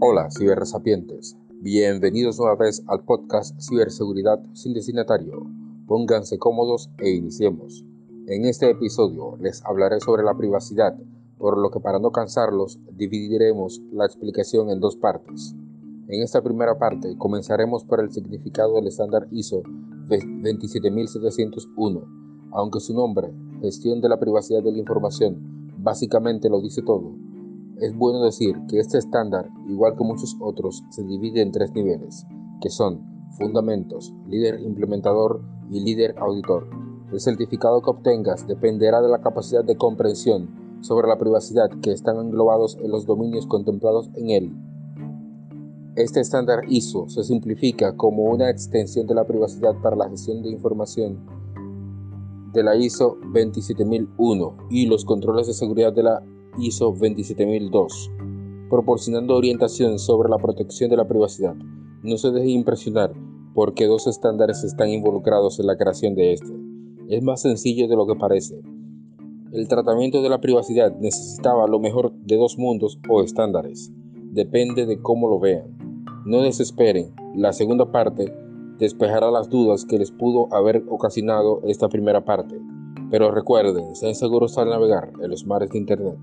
Hola, cibersapientes. Bienvenidos una vez al podcast Ciberseguridad sin destinatario. Pónganse cómodos e iniciemos. En este episodio les hablaré sobre la privacidad, por lo que para no cansarlos dividiremos la explicación en dos partes. En esta primera parte comenzaremos por el significado del estándar ISO 27701, aunque su nombre, gestión de la privacidad de la información, básicamente lo dice todo es bueno decir que este estándar, igual que muchos otros, se divide en tres niveles, que son fundamentos, líder implementador y líder auditor. El certificado que obtengas dependerá de la capacidad de comprensión sobre la privacidad que están englobados en los dominios contemplados en él. Este estándar ISO se simplifica como una extensión de la privacidad para la gestión de información de la ISO 27001 y los controles de seguridad de la ISO 27002, proporcionando orientación sobre la protección de la privacidad. No se deje impresionar porque dos estándares están involucrados en la creación de este. Es más sencillo de lo que parece. El tratamiento de la privacidad necesitaba lo mejor de dos mundos o estándares. Depende de cómo lo vean. No desesperen, la segunda parte despejará las dudas que les pudo haber ocasionado esta primera parte. Pero recuerden, sean seguros al navegar en los mares de Internet.